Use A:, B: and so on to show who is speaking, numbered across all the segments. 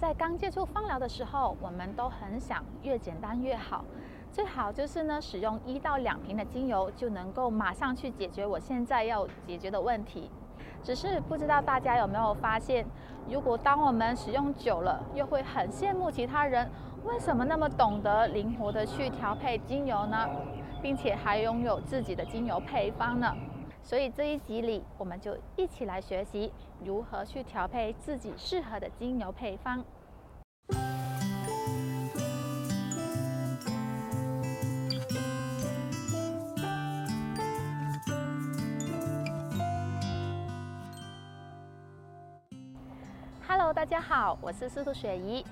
A: 在刚接触芳疗的时候，我们都很想越简单越好，最好就是呢使用一到两瓶的精油就能够马上去解决我现在要解决的问题。只是不知道大家有没有发现，如果当我们使用久了，又会很羡慕其他人为什么那么懂得灵活的去调配精油呢，并且还拥有自己的精油配方呢？所以这一集里，我们就一起来学习如何去调配自己适合的精油配方。Hello，大家好，我是司徒雪怡。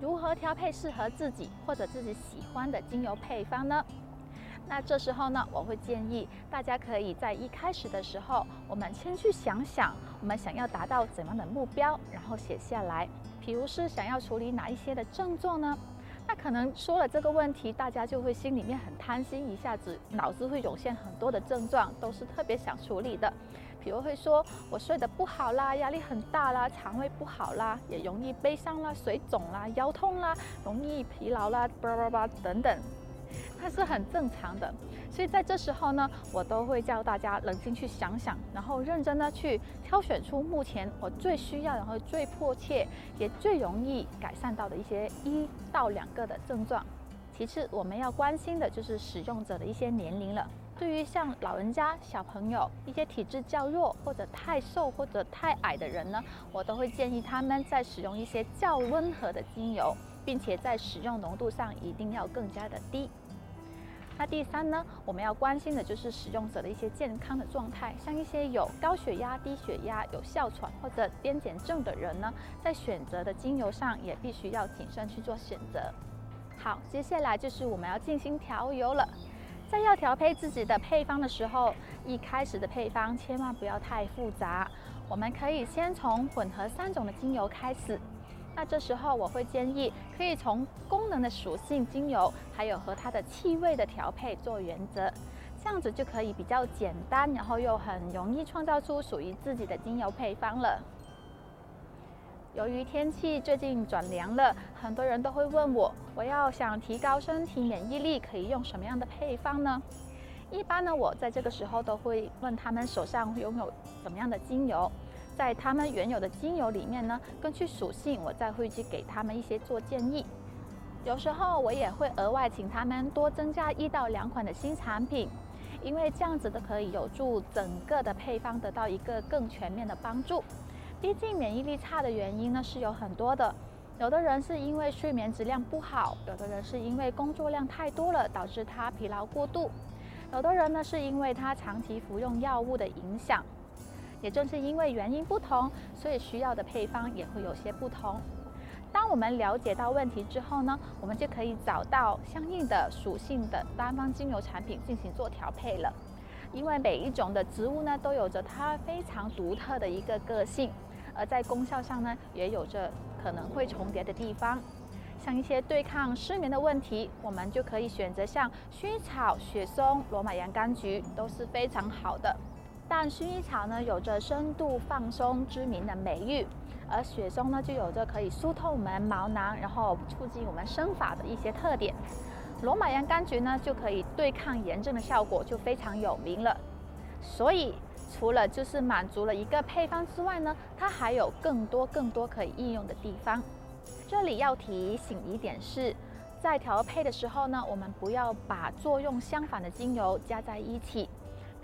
A: 如何调配适合自己或者自己喜欢的精油配方呢？那这时候呢，我会建议大家可以在一开始的时候，我们先去想想我们想要达到怎样的目标，然后写下来。比如是想要处理哪一些的症状呢？那可能说了这个问题，大家就会心里面很贪心，一下子脑子会涌现很多的症状，都是特别想处理的。比如会说我睡得不好啦，压力很大啦，肠胃不好啦，也容易悲伤啦，水肿啦，腰痛啦，容易疲劳啦，叭叭叭等等。它是很正常的，所以在这时候呢，我都会叫大家冷静去想想，然后认真的去挑选出目前我最需要，然后最迫切，也最容易改善到的一些一到两个的症状。其次，我们要关心的就是使用者的一些年龄了。对于像老人家、小朋友、一些体质较弱或者太瘦或者太矮的人呢，我都会建议他们在使用一些较温和的精油，并且在使用浓度上一定要更加的低。那第三呢，我们要关心的就是使用者的一些健康的状态，像一些有高血压、低血压、有哮喘或者癫痫症的人呢，在选择的精油上也必须要谨慎去做选择。好，接下来就是我们要进行调油了。在要调配自己的配方的时候，一开始的配方千万不要太复杂，我们可以先从混合三种的精油开始。那这时候我会建议，可以从功能的属性精油，还有和它的气味的调配做原则，这样子就可以比较简单，然后又很容易创造出属于自己的精油配方了。由于天气最近转凉了，很多人都会问我，我要想提高身体免疫力，可以用什么样的配方呢？一般呢，我在这个时候都会问他们手上拥有什么样的精油。在他们原有的精油里面呢，根据属性，我再会去给他们一些做建议。有时候我也会额外请他们多增加一到两款的新产品，因为这样子都可以有助整个的配方得到一个更全面的帮助。毕竟免疫力差的原因呢是有很多的，有的人是因为睡眠质量不好，有的人是因为工作量太多了导致他疲劳过度，有的人呢是因为他长期服用药物的影响。也正是因为原因不同，所以需要的配方也会有些不同。当我们了解到问题之后呢，我们就可以找到相应的属性的单方精油产品进行做调配了。因为每一种的植物呢，都有着它非常独特的一个个性，而在功效上呢，也有着可能会重叠的地方。像一些对抗失眠的问题，我们就可以选择像薰衣草、雪松、罗马洋甘菊都是非常好的。但薰衣草呢，有着深度放松知名的美誉，而雪松呢，就有着可以疏透我们毛囊，然后促进我们生发的一些特点。罗马洋甘菊呢，就可以对抗炎症的效果，就非常有名了。所以，除了就是满足了一个配方之外呢，它还有更多更多可以应用的地方。这里要提醒一点是，在调配的时候呢，我们不要把作用相反的精油加在一起。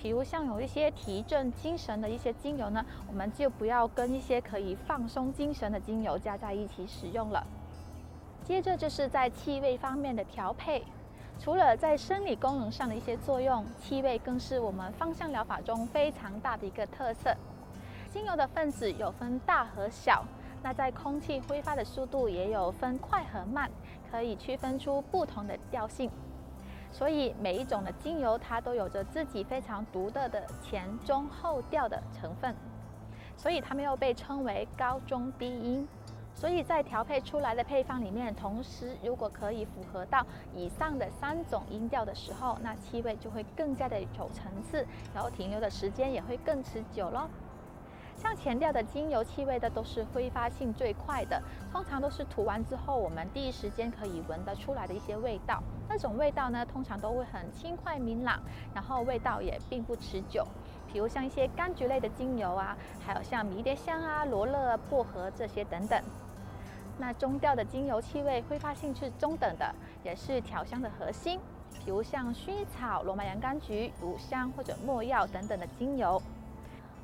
A: 比如像有一些提振精神的一些精油呢，我们就不要跟一些可以放松精神的精油加在一起使用了。接着就是在气味方面的调配，除了在生理功能上的一些作用，气味更是我们芳香疗法中非常大的一个特色。精油的分子有分大和小，那在空气挥发的速度也有分快和慢，可以区分出不同的调性。所以每一种的精油，它都有着自己非常独特的前中后调的成分，所以它们又被称为高中低音。所以在调配出来的配方里面，同时如果可以符合到以上的三种音调的时候，那气味就会更加的有层次，然后停留的时间也会更持久喽。像前调的精油气味的都是挥发性最快的，通常都是涂完之后我们第一时间可以闻得出来的一些味道。那种味道呢，通常都会很轻快明朗，然后味道也并不持久。比如像一些柑橘类的精油啊，还有像迷迭香啊、罗勒、薄荷这些等等。那中调的精油气味挥发性是中等的，也是调香的核心。比如像薰衣草、罗马洋甘菊、乳香或者没药等等的精油。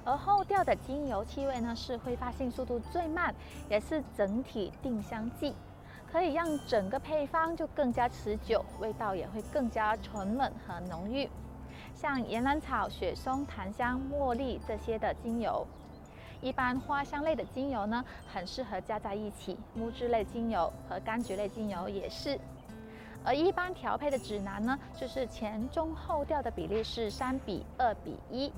A: 而后调的精油气味呢，是挥发性速度最慢，也是整体定香剂，可以让整个配方就更加持久，味道也会更加醇稳和浓郁。像岩兰草、雪松、檀香、茉莉这些的精油，一般花香类的精油呢，很适合加在一起。木质类精油和柑橘类精油也是。而一般调配的指南呢，就是前中后调的比例是三比二比一。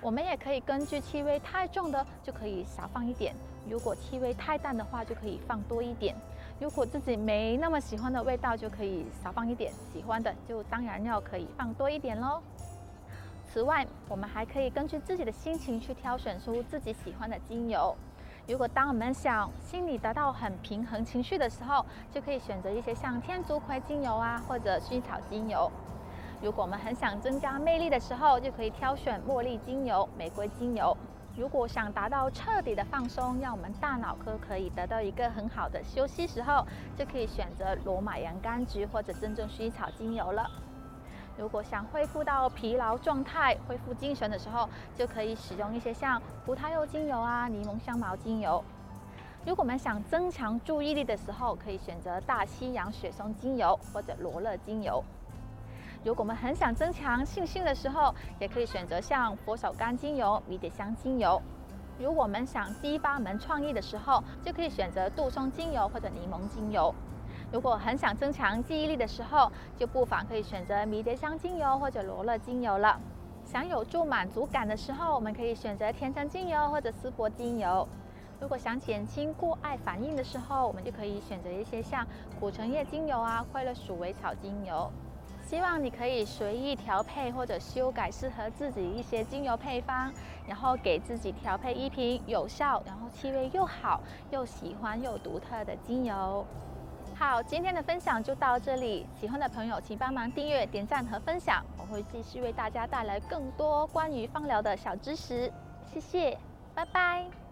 A: 我们也可以根据气味太重的就可以少放一点，如果气味太淡的话就可以放多一点。如果自己没那么喜欢的味道就可以少放一点，喜欢的就当然要可以放多一点喽。此外，我们还可以根据自己的心情去挑选出自己喜欢的精油。如果当我们想心里得到很平衡情绪的时候，就可以选择一些像天竺葵精油啊，或者薰衣草精油。如果我们很想增加魅力的时候，就可以挑选茉莉精油、玫瑰精油。如果想达到彻底的放松，让我们大脑科可以得到一个很好的休息时候，就可以选择罗马洋甘菊或者真正薰衣草精油了。如果想恢复到疲劳状态、恢复精神的时候，就可以使用一些像葡萄柚精油啊、柠檬香茅精油。如果我们想增强注意力的时候，可以选择大西洋雪松精油或者罗勒精油。如果我们很想增强信心的时候，也可以选择像佛手柑精油、迷迭香精油。如果我们想激发我们创意的时候，就可以选择杜松精油或者柠檬精油。如果很想增强记忆力的时候，就不妨可以选择迷迭香精油或者罗勒精油了。想有助满足感的时候，我们可以选择甜橙精油或者丝柏精油。如果想减轻过爱反应的时候，我们就可以选择一些像苦橙叶精油啊、快乐鼠尾草精油。希望你可以随意调配或者修改适合自己一些精油配方，然后给自己调配一瓶有效、然后气味又好、又喜欢又独特的精油。好，今天的分享就到这里。喜欢的朋友请帮忙订阅、点赞和分享，我会继续为大家带来更多关于芳疗的小知识。谢谢，拜拜。